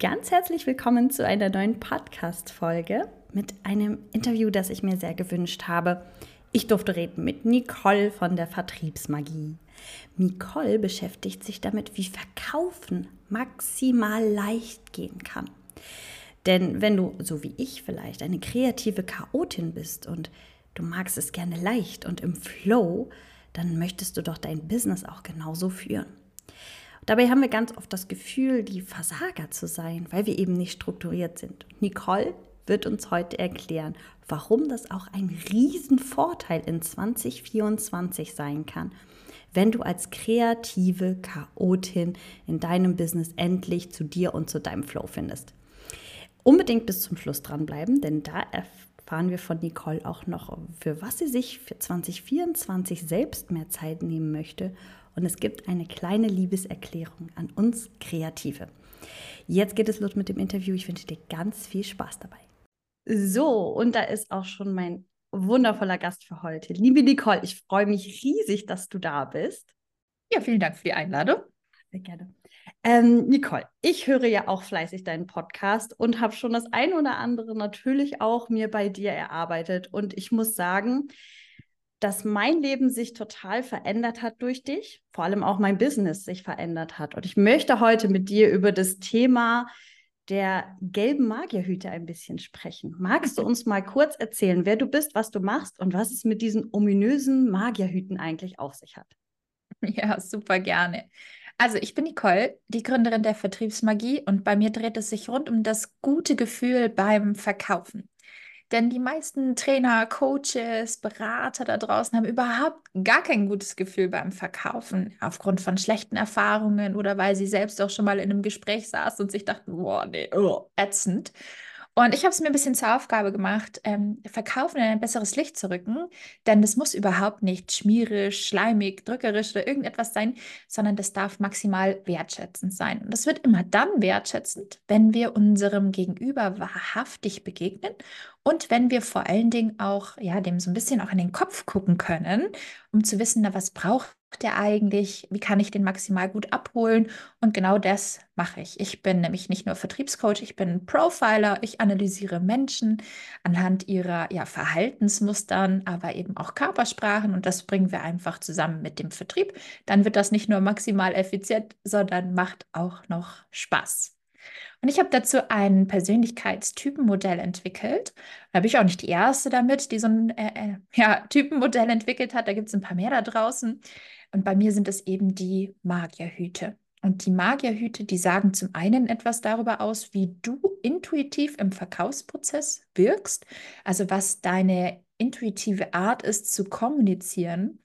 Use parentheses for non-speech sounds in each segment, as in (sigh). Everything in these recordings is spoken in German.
Ganz herzlich willkommen zu einer neuen Podcast-Folge mit einem Interview, das ich mir sehr gewünscht habe. Ich durfte reden mit Nicole von der Vertriebsmagie. Nicole beschäftigt sich damit, wie Verkaufen maximal leicht gehen kann. Denn wenn du, so wie ich vielleicht, eine kreative Chaotin bist und du magst es gerne leicht und im Flow, dann möchtest du doch dein Business auch genauso führen. Dabei haben wir ganz oft das Gefühl, die Versager zu sein, weil wir eben nicht strukturiert sind. Nicole wird uns heute erklären, warum das auch ein Riesenvorteil in 2024 sein kann, wenn du als kreative Chaotin in deinem Business endlich zu dir und zu deinem Flow findest. Unbedingt bis zum Schluss dranbleiben, denn da erfahren wir von Nicole auch noch, für was sie sich für 2024 selbst mehr Zeit nehmen möchte und es gibt eine kleine Liebeserklärung an uns Kreative. Jetzt geht es los mit dem Interview. Ich wünsche dir ganz viel Spaß dabei. So, und da ist auch schon mein wundervoller Gast für heute. Liebe Nicole, ich freue mich riesig, dass du da bist. Ja, vielen Dank für die Einladung. Sehr gerne. Ähm, Nicole, ich höre ja auch fleißig deinen Podcast und habe schon das ein oder andere natürlich auch mir bei dir erarbeitet. Und ich muss sagen, dass mein Leben sich total verändert hat durch dich, vor allem auch mein Business sich verändert hat. Und ich möchte heute mit dir über das Thema der gelben Magierhüte ein bisschen sprechen. Magst du uns mal kurz erzählen, wer du bist, was du machst und was es mit diesen ominösen Magierhüten eigentlich auf sich hat? (laughs) Ja, super gerne. Also ich bin Nicole, die Gründerin der Vertriebsmagie und bei mir dreht es sich rund um das gute Gefühl beim Verkaufen. Denn die meisten Trainer, Coaches, Berater da draußen haben überhaupt gar kein gutes Gefühl beim Verkaufen aufgrund von schlechten Erfahrungen oder weil sie selbst auch schon mal in einem Gespräch saßen und sich dachten, boah, nee, oh, ätzend. Und ich habe es mir ein bisschen zur Aufgabe gemacht, ähm, Verkaufen in ein besseres Licht zu rücken, denn das muss überhaupt nicht schmierisch, schleimig, drückerisch oder irgendetwas sein, sondern das darf maximal wertschätzend sein. Und das wird immer dann wertschätzend, wenn wir unserem Gegenüber wahrhaftig begegnen und wenn wir vor allen Dingen auch ja, dem so ein bisschen auch in den Kopf gucken können, um zu wissen, na, was braucht der eigentlich? Wie kann ich den maximal gut abholen? Und genau das mache ich. Ich bin nämlich nicht nur Vertriebscoach, ich bin Profiler. Ich analysiere Menschen anhand ihrer ja, Verhaltensmustern, aber eben auch Körpersprachen. Und das bringen wir einfach zusammen mit dem Vertrieb. Dann wird das nicht nur maximal effizient, sondern macht auch noch Spaß. Und ich habe dazu ein Persönlichkeitstypenmodell entwickelt. Da bin ich auch nicht die Erste damit, die so ein äh, äh, ja, Typenmodell entwickelt hat. Da gibt es ein paar mehr da draußen. Und bei mir sind es eben die Magierhüte. Und die Magierhüte, die sagen zum einen etwas darüber aus, wie du intuitiv im Verkaufsprozess wirkst, also was deine intuitive Art ist zu kommunizieren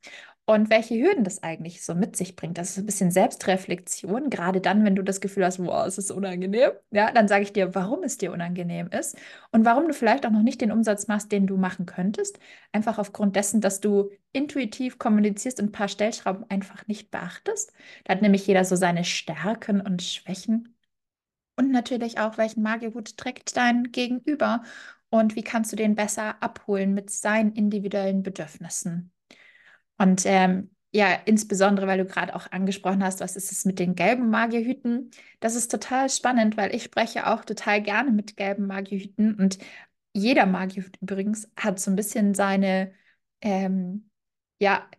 und welche Hürden das eigentlich so mit sich bringt. Das ist ein bisschen Selbstreflexion, gerade dann, wenn du das Gefühl hast, wow, es ist unangenehm. Ja, dann sage ich dir, warum es dir unangenehm ist und warum du vielleicht auch noch nicht den Umsatz machst, den du machen könntest. Einfach aufgrund dessen, dass du intuitiv kommunizierst und ein paar Stellschrauben einfach nicht beachtest. Da hat nämlich jeder so seine Stärken und Schwächen. Und natürlich auch, welchen Magierhut trägt dein Gegenüber und wie kannst du den besser abholen mit seinen individuellen Bedürfnissen. Und ähm, ja, insbesondere, weil du gerade auch angesprochen hast, was ist es mit den gelben Magierhüten? Das ist total spannend, weil ich spreche auch total gerne mit gelben Magierhüten und jeder Magierhüt übrigens hat so ein bisschen seine ähm, ja,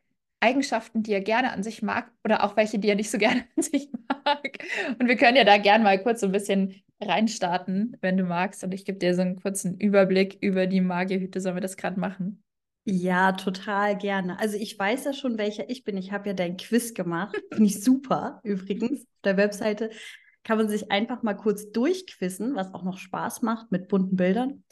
Eigenschaften, die er gerne an sich mag oder auch welche, die er nicht so (laughs) gerne an sich mag. Und wir können ja da gerne mal kurz so ein bisschen reinstarten, wenn du magst. Und ich gebe dir so einen kurzen Überblick über die Magierhüte. Sollen wir das gerade machen? Ja, total gerne. Also ich weiß ja schon, welcher ich bin. Ich habe ja dein Quiz gemacht. Finde ich super übrigens. Auf der Webseite kann man sich einfach mal kurz durchquissen, was auch noch Spaß macht mit bunten Bildern.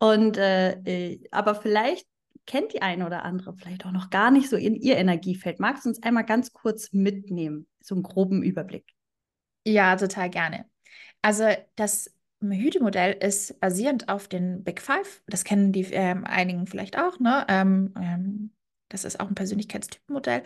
Und äh, äh, aber vielleicht kennt die eine oder andere vielleicht auch noch gar nicht so in ihr Energiefeld. Magst du uns einmal ganz kurz mitnehmen, so einen groben Überblick? Ja, total gerne. Also das Hütemodell ist basierend auf den Big Five. Das kennen die ähm, einigen vielleicht auch. Ne? Ähm, ähm, das ist auch ein Persönlichkeitstypenmodell.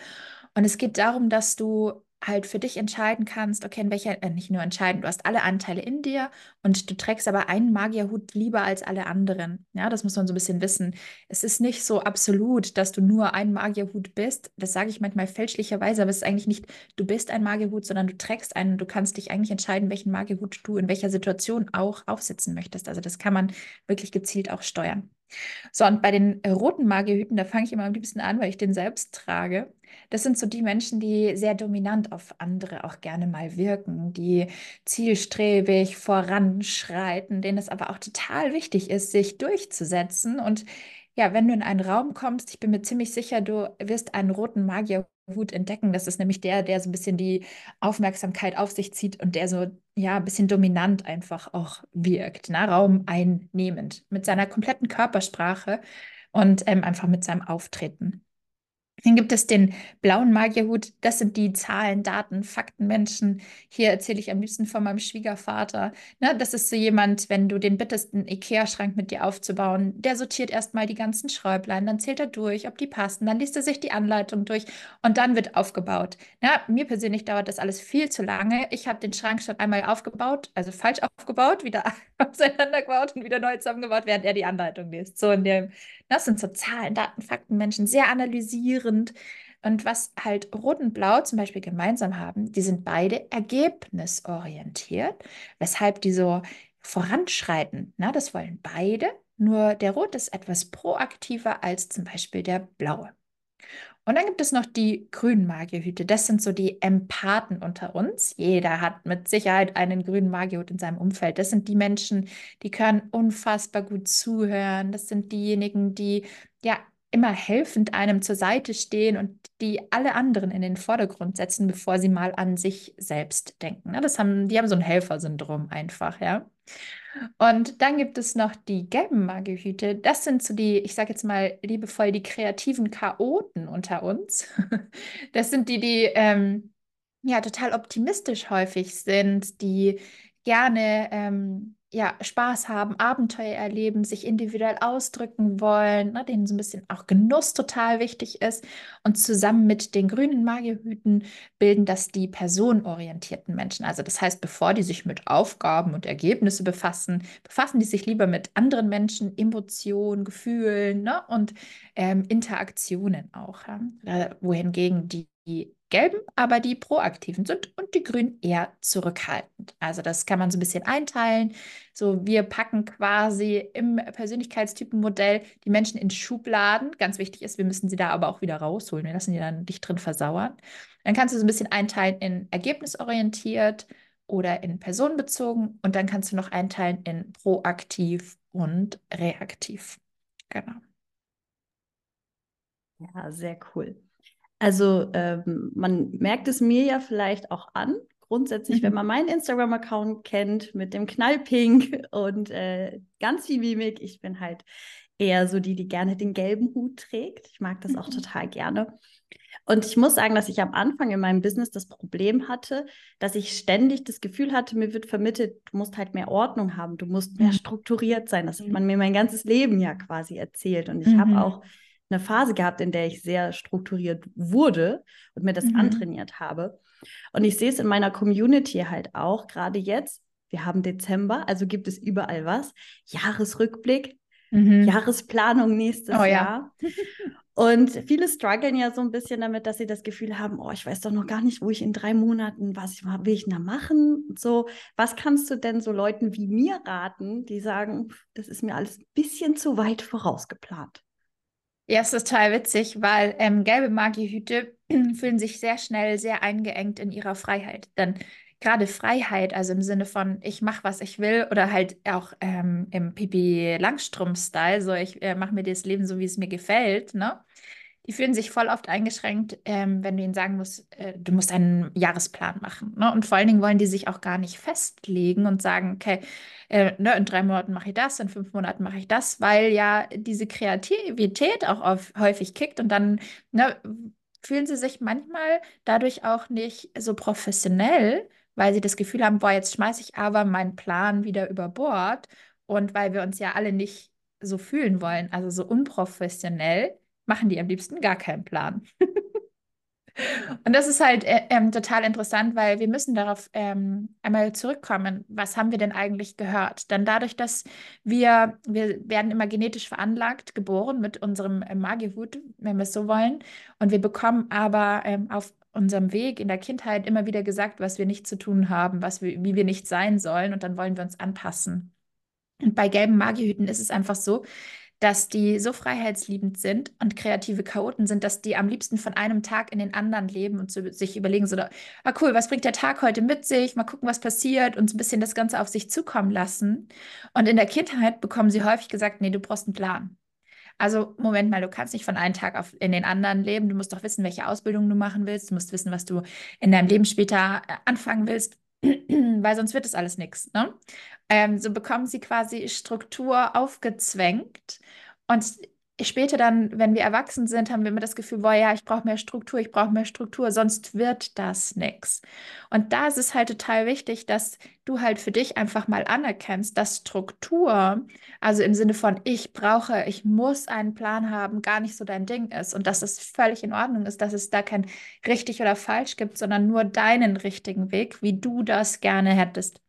Und es geht darum, dass du halt für dich entscheiden kannst, okay, in welcher, äh, nicht nur entscheiden, du hast alle Anteile in dir und du trägst aber einen Magierhut lieber als alle anderen. Ja, das muss man so ein bisschen wissen. Es ist nicht so absolut, dass du nur ein Magierhut bist. Das sage ich manchmal fälschlicherweise, aber es ist eigentlich nicht, du bist ein Magierhut, sondern du trägst einen. Du kannst dich eigentlich entscheiden, welchen Magierhut du in welcher Situation auch aufsetzen möchtest. Also das kann man wirklich gezielt auch steuern. So, und bei den äh, roten Magierhüten, da fange ich immer am liebsten an, weil ich den selbst trage. Das sind so die Menschen, die sehr dominant auf andere auch gerne mal wirken, die zielstrebig voranschreiten, denen es aber auch total wichtig ist, sich durchzusetzen. Und ja, wenn du in einen Raum kommst, ich bin mir ziemlich sicher, du wirst einen roten Magierhut entdecken. Das ist nämlich der, der so ein bisschen die Aufmerksamkeit auf sich zieht und der so, ja, ein bisschen dominant einfach auch wirkt, ne? Raum einnehmend mit seiner kompletten Körpersprache und ähm, einfach mit seinem Auftreten. Dann gibt es den blauen Magierhut. Das sind die Zahlen, Daten, Fakten, Menschen. Hier erzähle ich am liebsten von meinem Schwiegervater. Ne, das ist so jemand, wenn du den bittest, einen Ikea-Schrank mit dir aufzubauen, der sortiert erstmal die ganzen Schräublein, dann zählt er durch, ob die passen, dann liest er sich die Anleitung durch und dann wird aufgebaut. Ja, mir persönlich dauert das alles viel zu lange. Ich habe den Schrank schon einmal aufgebaut, also falsch aufgebaut, wieder auseinandergebaut und wieder neu zusammengebaut, während er die Anleitung liest. So in dem das sind so Zahlen, Daten, Fakten, Menschen, sehr analysierend. Und was halt Rot und Blau zum Beispiel gemeinsam haben, die sind beide ergebnisorientiert, weshalb die so voranschreiten. Na, das wollen beide, nur der Rot ist etwas proaktiver als zum Beispiel der Blaue. Und dann gibt es noch die grünen Magierhüte. Das sind so die Empathen unter uns. Jeder hat mit Sicherheit einen grünen Magierhut in seinem Umfeld. Das sind die Menschen, die können unfassbar gut zuhören. Das sind diejenigen, die ja immer helfend einem zur Seite stehen und die alle anderen in den Vordergrund setzen, bevor sie mal an sich selbst denken. Das haben, die haben so ein Helfersyndrom einfach, ja. Und dann gibt es noch die gelben Magierhüte. Das sind so die, ich sage jetzt mal liebevoll, die kreativen Chaoten unter uns. (laughs) Das sind die, die ähm, ja total optimistisch häufig sind, die gerne ähm, ja, Spaß haben, Abenteuer erleben, sich individuell ausdrücken wollen, ne, denen so ein bisschen auch Genuss total wichtig ist. Und zusammen mit den grünen Magierhüten bilden das die personenorientierten Menschen. Also das heißt, bevor die sich mit Aufgaben und Ergebnisse befassen, befassen die sich lieber mit anderen Menschen, Emotionen, Gefühlen ne, und ähm, Interaktionen auch. Ja? Wohingegen die gelben, aber die proaktiven sind und die grünen eher zurückhaltend. Also das kann man so ein bisschen einteilen. So, wir packen quasi im Persönlichkeitstypenmodell die Menschen in Schubladen. Ganz wichtig ist, wir müssen sie da aber auch wieder rausholen. Wir lassen die dann nicht drin versauern. Dann kannst du so ein bisschen einteilen in ergebnisorientiert oder in personenbezogen und dann kannst du noch einteilen in proaktiv und reaktiv. Genau. Ja, sehr cool. Also ähm, man merkt es mir ja vielleicht auch an. Grundsätzlich, mhm. wenn man meinen Instagram-Account kennt mit dem Knallpink (laughs) und äh, ganz viel Mimik, ich bin halt eher so die, die gerne den gelben Hut trägt. Ich mag das mhm. auch total gerne. Und ich muss sagen, dass ich am Anfang in meinem Business das Problem hatte, dass ich ständig das Gefühl hatte, mir wird vermittelt, du musst halt mehr Ordnung haben, du musst mehr mhm. strukturiert sein. Das hat mhm. man mir mein ganzes Leben ja quasi erzählt. Und ich mhm. habe auch eine Phase gehabt, in der ich sehr strukturiert wurde und mir das mhm. antrainiert habe. Und ich sehe es in meiner Community halt auch, gerade jetzt. Wir haben Dezember, also gibt es überall was. Jahresrückblick, mhm. Jahresplanung nächstes oh, Jahr. Ja. Und viele strugglen ja so ein bisschen damit, dass sie das Gefühl haben, oh, ich weiß doch noch gar nicht, wo ich in drei Monaten, was will ich da machen? so, was kannst du denn so Leuten wie mir raten, die sagen, das ist mir alles ein bisschen zu weit vorausgeplant? Ja, es ist total witzig, weil ähm, gelbe Magihüte (clears throat) fühlen sich sehr schnell sehr eingeengt in ihrer Freiheit. Denn gerade Freiheit, also im Sinne von ich mache, was ich will, oder halt auch ähm, im Pipi Langstrumpf-Style, so ich äh, mache mir das Leben so, wie es mir gefällt, ne? Die fühlen sich voll oft eingeschränkt, ähm, wenn du ihnen sagen musst, äh, du musst einen Jahresplan machen. Ne? Und vor allen Dingen wollen die sich auch gar nicht festlegen und sagen, okay, äh, ne, in drei Monaten mache ich das, in fünf Monaten mache ich das, weil ja diese Kreativität auch auf, häufig kickt und dann ne, fühlen sie sich manchmal dadurch auch nicht so professionell, weil sie das Gefühl haben, boah, jetzt schmeiße ich aber meinen Plan wieder über Bord. Und weil wir uns ja alle nicht so fühlen wollen, also so unprofessionell, machen die am liebsten gar keinen Plan. (laughs) Und das ist halt äh, ähm, total interessant, weil wir müssen darauf ähm, einmal zurückkommen. Was haben wir denn eigentlich gehört? Dann dadurch, dass wir, wir werden immer genetisch veranlagt, geboren mit unserem äh, Magihut, wenn wir es so wollen. Und wir bekommen aber ähm, auf unserem Weg in der Kindheit immer wieder gesagt, was wir nicht zu tun haben, was wir, wie wir nicht sein sollen. Und dann wollen wir uns anpassen. Und bei gelben Magihüten ist es einfach so, dass die so freiheitsliebend sind und kreative Chaoten sind, dass die am liebsten von einem Tag in den anderen leben und so, sich überlegen, so, ah cool, was bringt der Tag heute mit sich? Mal gucken, was passiert und so ein bisschen das Ganze auf sich zukommen lassen. Und in der Kindheit bekommen sie häufig gesagt, nee, du brauchst einen Plan. Also, Moment mal, du kannst nicht von einem Tag auf in den anderen leben. Du musst doch wissen, welche Ausbildung du machen willst. Du musst wissen, was du in deinem Leben später äh, anfangen willst, (clears throat) weil sonst wird das alles nichts. Ne? Ähm, so bekommen sie quasi Struktur aufgezwängt. Und später dann, wenn wir erwachsen sind, haben wir immer das Gefühl, boah, ja, ich brauche mehr Struktur, ich brauche mehr Struktur, sonst wird das nichts. Und da ist es halt total wichtig, dass du halt für dich einfach mal anerkennst, dass Struktur, also im Sinne von ich brauche, ich muss einen Plan haben, gar nicht so dein Ding ist und dass es völlig in Ordnung ist, dass es da kein richtig oder falsch gibt, sondern nur deinen richtigen Weg, wie du das gerne hättest.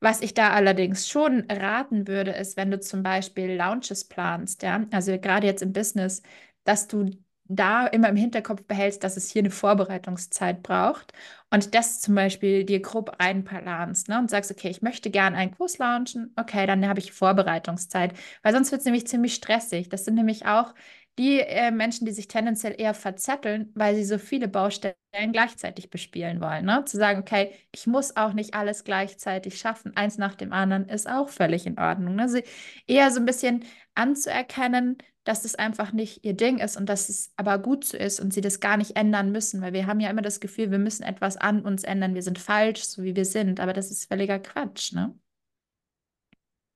Was ich da allerdings schon raten würde, ist, wenn du zum Beispiel Launches planst, ja, also gerade jetzt im Business, dass du da immer im Hinterkopf behältst, dass es hier eine Vorbereitungszeit braucht und das zum Beispiel dir grob einplanst ne, und sagst, okay, ich möchte gerne einen Kurs launchen, okay, dann habe ich Vorbereitungszeit, weil sonst wird es nämlich ziemlich stressig. Das sind nämlich auch die äh, Menschen, die sich tendenziell eher verzetteln, weil sie so viele Baustellen gleichzeitig bespielen wollen. Ne? Zu sagen, okay, ich muss auch nicht alles gleichzeitig schaffen, eins nach dem anderen ist auch völlig in Ordnung. Ne? Also eher so ein bisschen anzuerkennen, dass das einfach nicht ihr Ding ist und dass es aber gut so ist und sie das gar nicht ändern müssen, weil wir haben ja immer das Gefühl, wir müssen etwas an uns ändern, wir sind falsch, so wie wir sind, aber das ist völliger Quatsch, ne?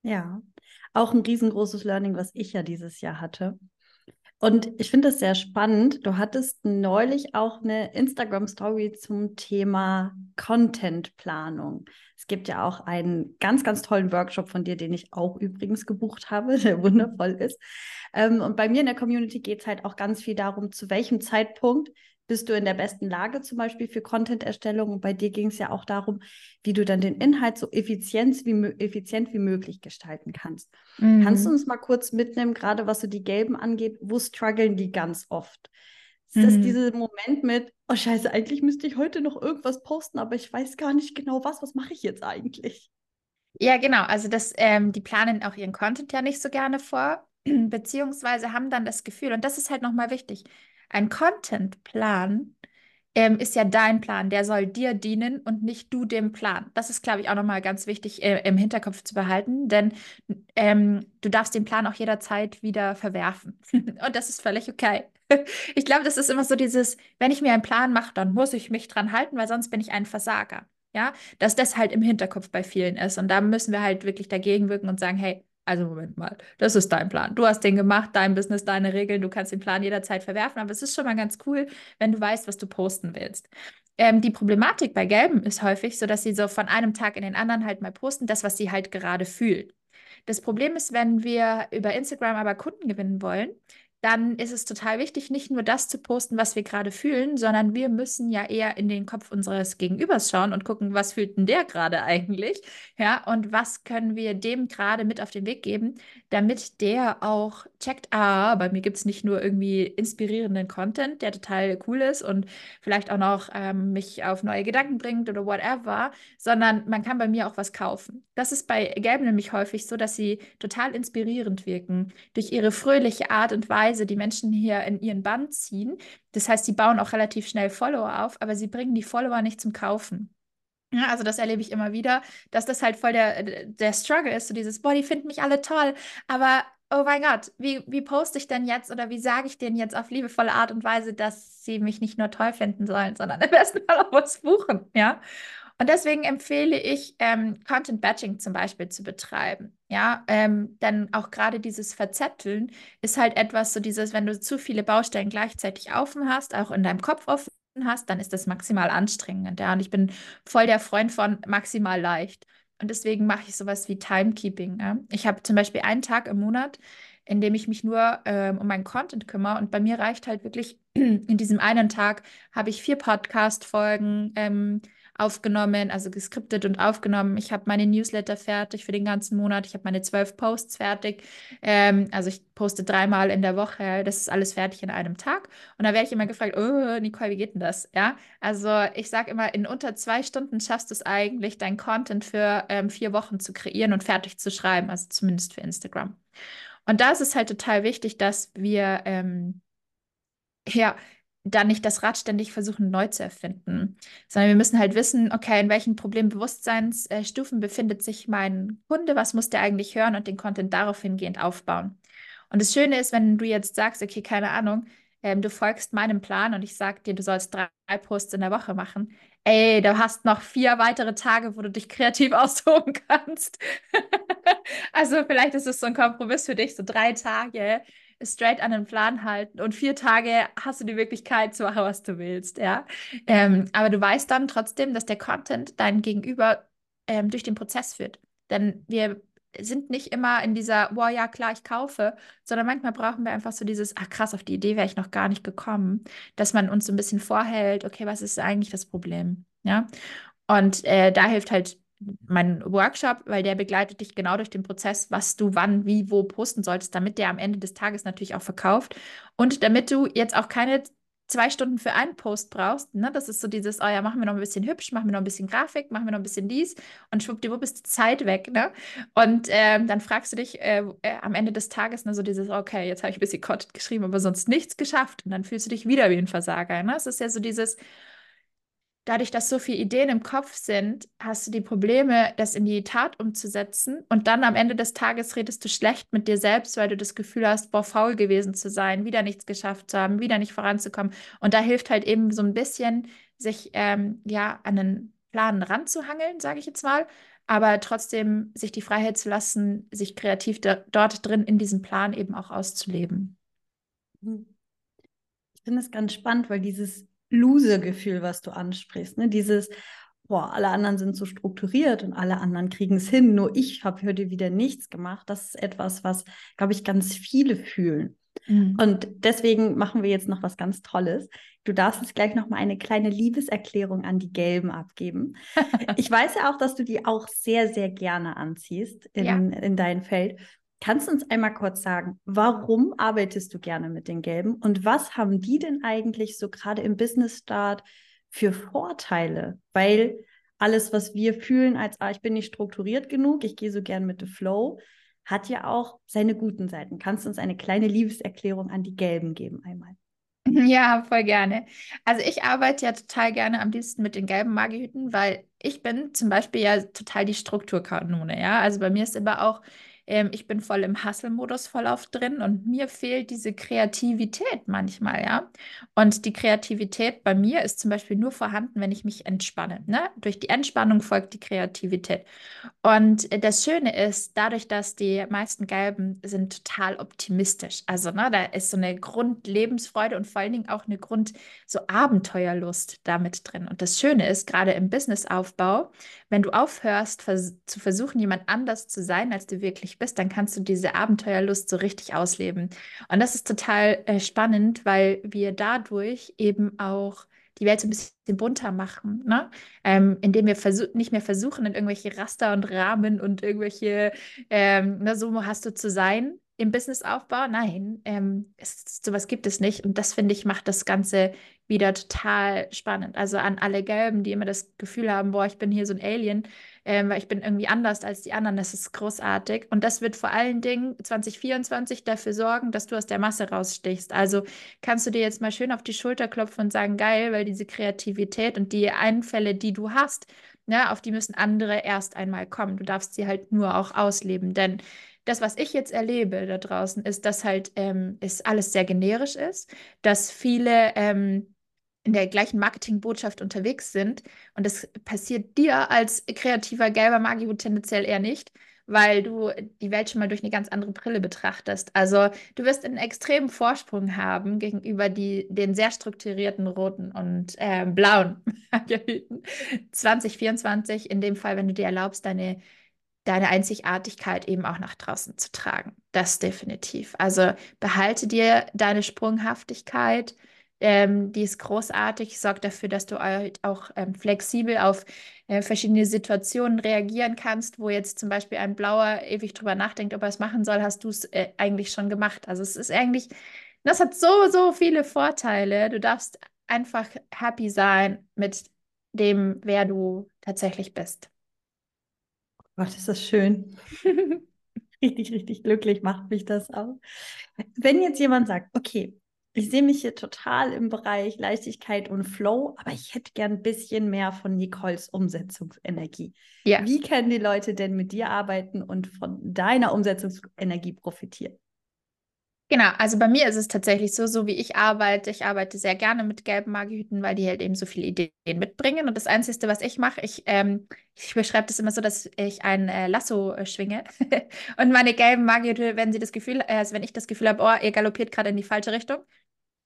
Ja, auch ein riesengroßes Learning, was ich ja dieses Jahr hatte. Und ich finde es sehr spannend. Du hattest neulich auch eine Instagram-Story zum Thema Contentplanung. Es gibt ja auch einen ganz, ganz tollen Workshop von dir, den ich auch übrigens gebucht habe, (laughs) der wundervoll ist. Ähm, und bei mir in der Community geht es halt auch ganz viel darum, zu welchem Zeitpunkt bist du in der besten Lage zum Beispiel für Content-Erstellung. Und bei dir ging es ja auch darum, wie du dann den Inhalt so effizient wie, effizient wie möglich gestalten kannst. Mhm. Kannst du uns mal kurz mitnehmen, gerade was so die Gelben angeht, wo strugglen die ganz oft? Ist mhm. das dieser Moment mit, oh scheiße, eigentlich müsste ich heute noch irgendwas posten, aber ich weiß gar nicht genau was, was mache ich jetzt eigentlich? Ja, genau. Also das, ähm, die planen auch ihren Content ja nicht so gerne vor, (clears throat) beziehungsweise haben dann das Gefühl, und das ist halt nochmal wichtig, ein Contentplan ähm, ist ja dein Plan, der soll dir dienen und nicht du dem Plan. Das ist, glaube ich, auch nochmal ganz wichtig äh, im Hinterkopf zu behalten, denn ähm, du darfst den Plan auch jederzeit wieder verwerfen. (laughs) und das ist völlig okay. (laughs) ich glaube, das ist immer so dieses, wenn ich mir einen Plan mache, dann muss ich mich dran halten, weil sonst bin ich ein Versager. Ja, dass das halt im Hinterkopf bei vielen ist. Und da müssen wir halt wirklich dagegen wirken und sagen, hey, also Moment mal, das ist dein Plan. Du hast den gemacht, dein Business, deine Regeln. Du kannst den Plan jederzeit verwerfen, aber es ist schon mal ganz cool, wenn du weißt, was du posten willst. Ähm, die Problematik bei Gelben ist häufig so, dass sie so von einem Tag in den anderen halt mal posten, das, was sie halt gerade fühlen. Das Problem ist, wenn wir über Instagram aber Kunden gewinnen wollen, dann ist es total wichtig, nicht nur das zu posten, was wir gerade fühlen, sondern wir müssen ja eher in den Kopf unseres Gegenübers schauen und gucken, was fühlt denn der gerade (laughs) eigentlich? Ja, und was können wir dem gerade mit auf den Weg geben, damit der auch checkt, ah, bei mir gibt es nicht nur irgendwie inspirierenden Content, der total cool ist und vielleicht auch noch ähm, mich auf neue Gedanken bringt oder whatever, sondern man kann bei mir auch was kaufen. Das ist bei Gelben nämlich häufig so, dass sie total inspirierend wirken durch ihre fröhliche Art und Weise Weise die Menschen hier in ihren Bann ziehen. Das heißt, sie bauen auch relativ schnell Follower auf, aber sie bringen die Follower nicht zum Kaufen. Ja, also das erlebe ich immer wieder, dass das halt voll der, der Struggle ist, so dieses, boah, die finden mich alle toll, aber oh mein Gott, wie, wie poste ich denn jetzt oder wie sage ich denen jetzt auf liebevolle Art und Weise, dass sie mich nicht nur toll finden sollen, sondern im besten Fall auch was buchen, ja? Und deswegen empfehle ich, ähm, Content Batching zum Beispiel zu betreiben. Ja, ähm, denn auch gerade dieses Verzetteln ist halt etwas, so dieses, wenn du zu viele Baustellen gleichzeitig offen hast, auch in deinem Kopf offen hast, dann ist das maximal anstrengend. Ja, und ich bin voll der Freund von maximal leicht. Und deswegen mache ich sowas wie Timekeeping. Ja? Ich habe zum Beispiel einen Tag im Monat, in dem ich mich nur ähm, um meinen Content kümmere. Und bei mir reicht halt wirklich (clears throat) in diesem einen Tag habe ich vier Podcast-Folgen ähm, aufgenommen, also geskriptet und aufgenommen. Ich habe meine Newsletter fertig für den ganzen Monat. Ich habe meine zwölf Posts fertig. Ähm, also ich poste dreimal in der Woche. Das ist alles fertig in einem Tag. Und da werde ich immer gefragt, oh, Nicole, wie geht denn das? Ja, also ich sage immer, in unter zwei Stunden schaffst du es eigentlich, dein Content für ähm, vier Wochen zu kreieren und fertig zu schreiben, also zumindest für Instagram. Und da ist es halt total wichtig, dass wir ähm, ja dann nicht das Rad ständig versuchen neu zu erfinden, sondern wir müssen halt wissen, okay, in welchen Problembewusstseinsstufen befindet sich mein Kunde, was muss der eigentlich hören und den Content darauf hingehend aufbauen. Und das Schöne ist, wenn du jetzt sagst, okay, keine Ahnung, ähm, du folgst meinem Plan und ich sage dir, du sollst drei Posts in der Woche machen. Ey, du hast noch vier weitere Tage, wo du dich kreativ (laughs) austoben kannst. (laughs) also vielleicht ist es so ein Kompromiss für dich, so drei Tage straight an den Plan halten und vier Tage hast du die Möglichkeit zu machen, was du willst, ja. Ähm, aber du weißt dann trotzdem, dass der Content dein Gegenüber ähm, durch den Prozess führt. Denn wir sind nicht immer in dieser, boah, ja, klar, ich kaufe, sondern manchmal brauchen wir einfach so dieses, ach krass, auf die Idee wäre ich noch gar nicht gekommen, dass man uns so ein bisschen vorhält, okay, was ist eigentlich das Problem? Ja. Und äh, da hilft halt mein Workshop, weil der begleitet dich genau durch den Prozess, was du wann, wie, wo posten solltest, damit der am Ende des Tages natürlich auch verkauft und damit du jetzt auch keine zwei Stunden für einen Post brauchst, ne? das ist so dieses, oh ja, machen wir noch ein bisschen hübsch, machen wir noch ein bisschen Grafik, machen wir noch ein bisschen dies und schwuppdiwupp ist die Zeit weg, ne? Und ähm, dann fragst du dich äh, äh, am Ende des Tages ne, so dieses, okay, jetzt habe ich ein bisschen Content geschrieben, aber sonst nichts geschafft und dann fühlst du dich wieder wie ein Versager, ne? Es ist ja so dieses, dadurch, dass so viele Ideen im Kopf sind, hast du die Probleme, das in die Tat umzusetzen. Und dann am Ende des Tages redest du schlecht mit dir selbst, weil du das Gefühl hast, boah, faul gewesen zu sein, wieder nichts geschafft zu haben, wieder nicht voranzukommen. Und da hilft halt eben so ein bisschen, sich ähm, ja an einen Plan ranzuhangeln, sage ich jetzt mal, aber trotzdem sich die Freiheit zu lassen, sich kreativ dort drin in diesem Plan eben auch auszuleben. Hm. Ich finde es ganz spannend, weil dieses Loser-Gefühl, was du ansprichst. Ne? Dieses, boah, alle anderen sind so strukturiert und alle anderen kriegen es hin, nur ich habe heute wieder nichts gemacht. Das ist etwas, was, glaube ich, ganz viele fühlen. Mhm. Und deswegen machen wir jetzt noch was ganz Tolles. Du darfst jetzt gleich noch mal eine kleine Liebeserklärung an die Gelben abgeben. (laughs) ich weiß ja auch, dass du die auch sehr, sehr gerne anziehst in, ja. in dein Feld. Kannst du uns einmal kurz sagen, warum arbeitest du gerne mit den Gelben und was haben die denn eigentlich so gerade im Business Start für Vorteile? Weil alles, was wir fühlen als, ah, ich bin nicht strukturiert genug, ich gehe so gern mit dem Flow, hat ja auch seine guten Seiten. Kannst du uns eine kleine Liebeserklärung an die Gelben geben einmal? (laughs) Ja, voll gerne. Also ich arbeite ja total gerne am liebsten mit den gelben Magihüten, weil ich bin zum Beispiel ja total die Strukturkanone, ja. Also bei mir ist immer auch ähm, ich bin voll im Hustle-Modus voll auf drin und mir fehlt diese Kreativität manchmal, ja. Und die Kreativität bei mir ist zum Beispiel nur vorhanden, wenn ich mich entspanne. Ne? Durch die Entspannung folgt die Kreativität. Und das Schöne ist, dadurch, dass die meisten Gelben sind total optimistisch. Also ne, da ist so eine Grundlebensfreude und vor allen Dingen auch eine Grund so Abenteuerlust damit drin. Und das Schöne ist, gerade im Businessaufbau, wenn du aufhörst vers zu versuchen, jemand anders zu sein, als du wirklich bist, dann kannst du diese Abenteuerlust so richtig ausleben. Und das ist total äh, spannend, weil wir dadurch eben auch die Welt so ein bisschen bunter machen, ne? Ähm, indem wir nicht mehr versuchen, in irgendwelche Raster und Rahmen und irgendwelche, ähm, na, so hast du zu sein im Businessaufbau. Nein, ähm, es, sowas gibt es nicht. Und das, finde ich, macht das Ganze wieder total spannend. Also an alle Gelben, die immer das Gefühl haben, boah, ich bin hier so ein Alien, ähm, weil ich bin irgendwie anders als die anderen. Das ist großartig. Und das wird vor allen Dingen 2024 dafür sorgen, dass du aus der Masse rausstichst. Also kannst du dir jetzt mal schön auf die Schulter klopfen und sagen, geil, weil diese Kreativität und die Einfälle, die du hast, ne, auf die müssen andere erst einmal kommen. Du darfst sie halt nur auch ausleben. Denn das, was ich jetzt erlebe da draußen, ist, dass halt ähm, es alles sehr generisch ist, dass viele ähm, in der gleichen Marketingbotschaft unterwegs sind. Und das passiert dir als kreativer gelber Magihut tendenziell eher nicht, weil du die Welt schon mal durch eine ganz andere Brille betrachtest. Also du wirst einen extremen Vorsprung haben gegenüber die, den sehr strukturierten roten und äh, blauen (laughs) Magihüten 2024. In dem Fall, wenn du dir erlaubst, deine deine Einzigartigkeit eben auch nach draußen zu tragen. Das definitiv. Also behalte dir deine Sprunghaftigkeit, Ähm, die ist großartig, sorgt dafür, dass du halt auch ähm, flexibel auf äh, verschiedene Situationen reagieren kannst, wo jetzt zum Beispiel ein Blauer ewig drüber nachdenkt, ob er es machen soll, hast du es äh, eigentlich schon gemacht. Also es ist eigentlich, das hat so, so viele Vorteile. Du darfst einfach happy sein mit dem, wer du tatsächlich bist. Gott, ist das schön. (laughs) richtig, richtig glücklich macht mich das auch. Wenn jetzt jemand sagt, okay, ich sehe mich hier total im Bereich Leichtigkeit und Flow, aber ich hätte gern ein bisschen mehr von Nicoles Umsetzungsenergie. Ja. Wie können die Leute denn mit dir arbeiten und von deiner Umsetzungsenergie profitieren? Genau, also bei mir ist es tatsächlich so, so wie ich arbeite. Ich arbeite sehr gerne mit gelben Magihüten, weil die halt eben so viele Ideen mitbringen. Und das Einzige, was ich mache, ich, ähm, ich beschreibe das immer so, dass ich ein äh, Lasso äh, schwinge. (laughs) und meine gelben Magihüte, wenn sie das Gefühl, äh, also wenn ich das Gefühl habe, oh, ihr galoppiert gerade in die falsche Richtung,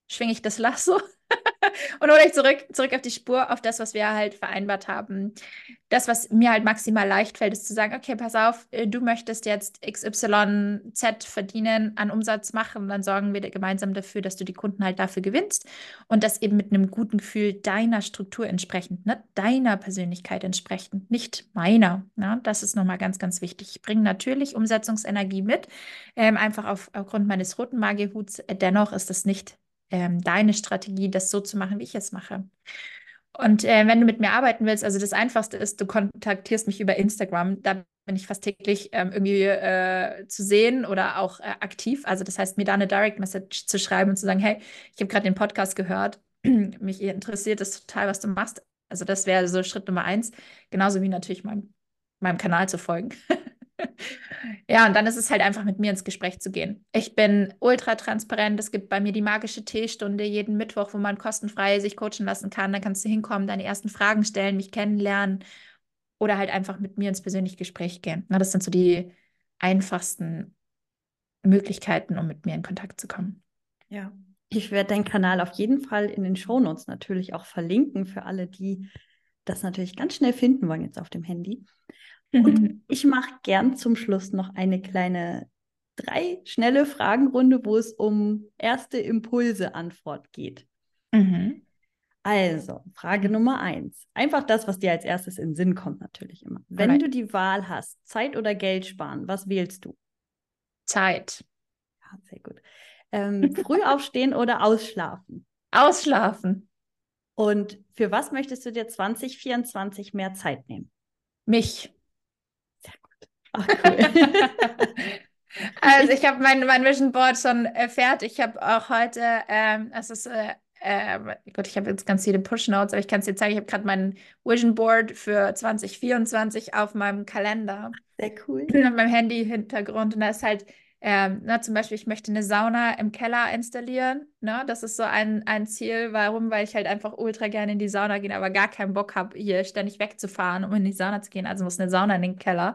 schwinge ich das Lasso (laughs) (laughs) und hole euch zurück, zurück auf die Spur, auf das, was wir halt vereinbart haben. Das, was mir halt maximal leicht fällt, ist zu sagen, okay, pass auf, äh, du möchtest jetzt XYZ verdienen, an Umsatz machen, dann sorgen wir gemeinsam dafür, dass du die Kunden halt dafür gewinnst und das eben mit einem guten Gefühl deiner Struktur entsprechend, ne? deiner Persönlichkeit entsprechend, nicht meiner. Ne? Das ist nochmal ganz, ganz wichtig. Ich bringe natürlich Umsetzungsenergie mit, ähm, einfach auf, aufgrund meines roten Magierhuts. Dennoch ist das nicht ähm, deine Strategie, das so zu machen, wie ich es mache. Und äh, wenn du mit mir arbeiten willst, also das Einfachste ist, du kontaktierst mich über Instagram. Da bin ich fast täglich ähm, irgendwie äh, zu sehen oder auch äh, aktiv. Also das heißt, mir da eine Direct Message zu schreiben und zu sagen, hey, ich habe gerade den Podcast gehört, (clears throat) mich interessiert das total, was du machst. Also das wäre so Schritt Nummer eins. Genauso wie natürlich meinem, meinem Kanal zu folgen. (laughs) Ja, und dann ist es halt einfach mit mir ins Gespräch zu gehen. Ich bin ultra transparent. Es gibt bei mir die magische Teestunde jeden Mittwoch, wo man kostenfrei sich coachen lassen kann. Da kannst du hinkommen, deine ersten Fragen stellen, mich kennenlernen oder halt einfach mit mir ins persönliche Gespräch gehen. das sind so die einfachsten Möglichkeiten, um mit mir in Kontakt zu kommen. Ja, ich werde deinen Kanal auf jeden Fall in den Shownotes natürlich auch verlinken für alle, die das natürlich ganz schnell finden wollen jetzt auf dem Handy. Und (laughs) ich mache gern zum Schluss noch eine kleine drei schnelle Fragenrunde, wo es um erste Impulse-Antwort geht. Mhm. Also, Frage Nummer eins. Einfach das, was dir als erstes in den Sinn kommt, natürlich immer. Wenn Alright. du die Wahl hast, Zeit oder Geld sparen, was wählst du? Zeit. Ja, sehr gut. Ähm, (laughs) früh aufstehen oder ausschlafen? Ausschlafen. Und für was möchtest du dir 2024 mehr Zeit nehmen? Mich. Ach, cool. (laughs) also ich habe mein, mein Vision Board schon äh, fertig. Ich habe auch heute, ähm, es ist, äh, äh, Gott, ich habe jetzt ganz viele Push Notes, aber ich kann es dir zeigen. Ich habe gerade mein Vision Board für 2024 auf meinem Kalender. Sehr cool. Mit meinem Handy-Hintergrund und da ist halt ähm, na, zum Beispiel, ich möchte eine Sauna im Keller installieren. Ne? Das ist so ein, ein Ziel. Warum? Weil ich halt einfach ultra gerne in die Sauna gehe, aber gar keinen Bock habe, hier ständig wegzufahren, um in die Sauna zu gehen. Also muss eine Sauna in den Keller.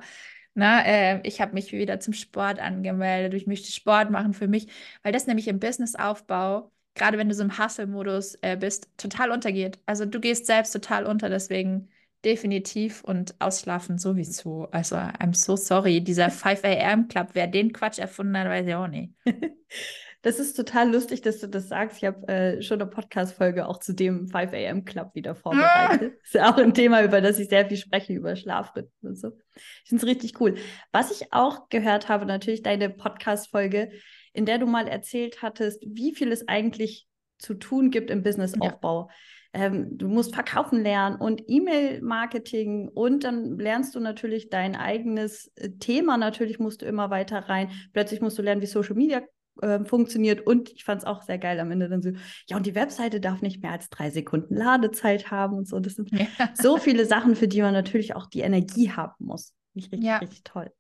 Na, äh, ich habe mich wieder zum Sport angemeldet. Ich möchte Sport machen für mich, weil das nämlich im Businessaufbau, gerade wenn du so im Hustle-Modus äh, bist, total untergeht. Also du gehst selbst total unter, deswegen definitiv und ausschlafen sowieso. Also I'm so sorry. Dieser (laughs) 5 a.m. Club, wer den Quatsch erfunden hat, weiß ich auch nicht. (laughs) Das ist total lustig, dass du das sagst. Ich habe äh, schon eine Podcast-Folge auch zu dem 5 a.m. Club wieder vorbereitet. Ah! ist ja auch ein Thema, über das ich sehr viel spreche, über Schlafrhythmen und so. Ich finde es richtig cool. Was ich auch gehört habe, natürlich deine Podcast-Folge, in der du mal erzählt hattest, wie viel es eigentlich zu tun gibt im Businessaufbau. Ja. Ähm, du musst verkaufen lernen und E-Mail-Marketing und dann lernst du natürlich dein eigenes äh, Thema. Natürlich musst du immer weiter rein. Plötzlich musst du lernen, wie Social Media äh, funktioniert. Und ich fand es auch sehr geil am Ende dann so, ja, und die Webseite darf nicht mehr als drei Sekunden Ladezeit haben und so. Das sind ja. so viele Sachen, für die man natürlich auch die Energie haben muss. Richtig, ja. richtig toll.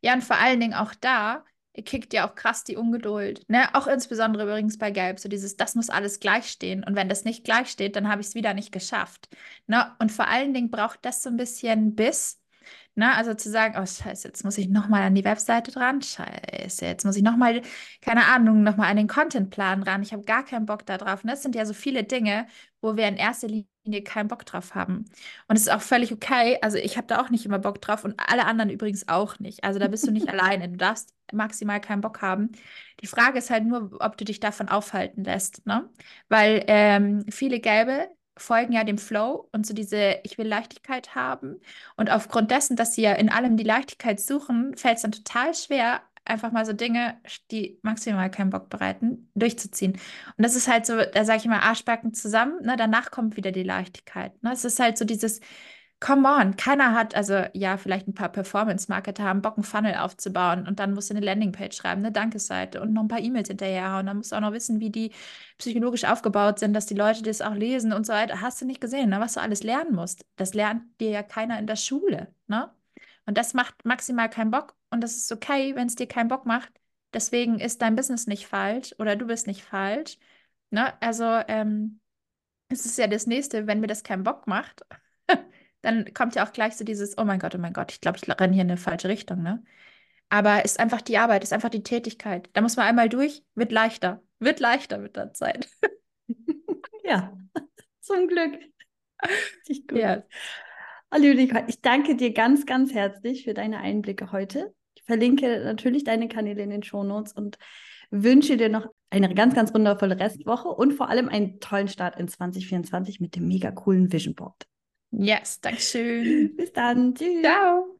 Ja, und vor allen Dingen auch da kickt ja auch krass die Ungeduld. Ne? Auch insbesondere übrigens bei Gelb, so dieses, das muss alles gleich stehen. Und wenn das nicht gleich steht, dann habe ich es wieder nicht geschafft. Ne? Und vor allen Dingen braucht das so ein bisschen Biss, Ne? Also zu sagen, oh scheiße, jetzt muss ich nochmal an die Webseite dran, scheiße, jetzt muss ich nochmal, keine Ahnung, nochmal an den Contentplan ran, ich habe gar keinen Bock da drauf. Und das sind ja so viele Dinge, wo wir in erster Linie keinen Bock drauf haben. Und es ist auch völlig okay, also ich habe da auch nicht immer Bock drauf und alle anderen übrigens auch nicht. Also da bist du nicht (laughs) alleine, du darfst maximal keinen Bock haben. Die Frage ist halt nur, ob du dich davon aufhalten lässt, ne? Weil ähm, viele Gelbe folgen ja dem Flow und so diese, ich will Leichtigkeit haben. Und aufgrund dessen, dass sie ja in allem die Leichtigkeit suchen, fällt es dann total schwer, einfach mal so Dinge, die maximal keinen Bock bereiten, durchzuziehen. Und das ist halt so, da sage ich immer Arschbacken zusammen, ne? danach kommt wieder die Leichtigkeit. Ne? Es ist halt so dieses, Come on, keiner hat, also ja, vielleicht ein paar Performance-Marketer haben Bock, einen Funnel aufzubauen und dann musst du eine Landingpage schreiben, eine Dankeseite und noch ein paar E-Mails hinterher und dann musst du auch noch wissen, wie die psychologisch aufgebaut sind, dass die Leute das auch lesen und so weiter. Hast du nicht gesehen, ne, was du alles lernen musst. Das lernt dir ja keiner in der Schule, ne? Und das macht maximal keinen Bock und das ist okay, wenn es dir keinen Bock macht. Deswegen ist dein Business nicht falsch oder du bist nicht falsch, ne? Also, ähm, es ist ja das Nächste, wenn mir das keinen Bock macht. Dann kommt ja auch gleich so dieses, oh mein Gott, oh mein Gott, ich glaube, ich renne hier in eine falsche Richtung, ne? Aber ist einfach die Arbeit, ist einfach die Tätigkeit. Da muss man einmal durch, wird leichter. Wird leichter mit der Zeit. (laughs) ja, (laughs) zum Glück. Richtig gut. Ja. Hallo, ich danke dir ganz, ganz herzlich für deine Einblicke heute. Ich verlinke natürlich deine Kanäle in den Shownotes und wünsche dir noch eine ganz, ganz wundervolle Restwoche und vor allem einen tollen Start in 2024 mit dem mega coolen Vision Board. Yes, danke schön. Bis dann. Tschüss. Ciao.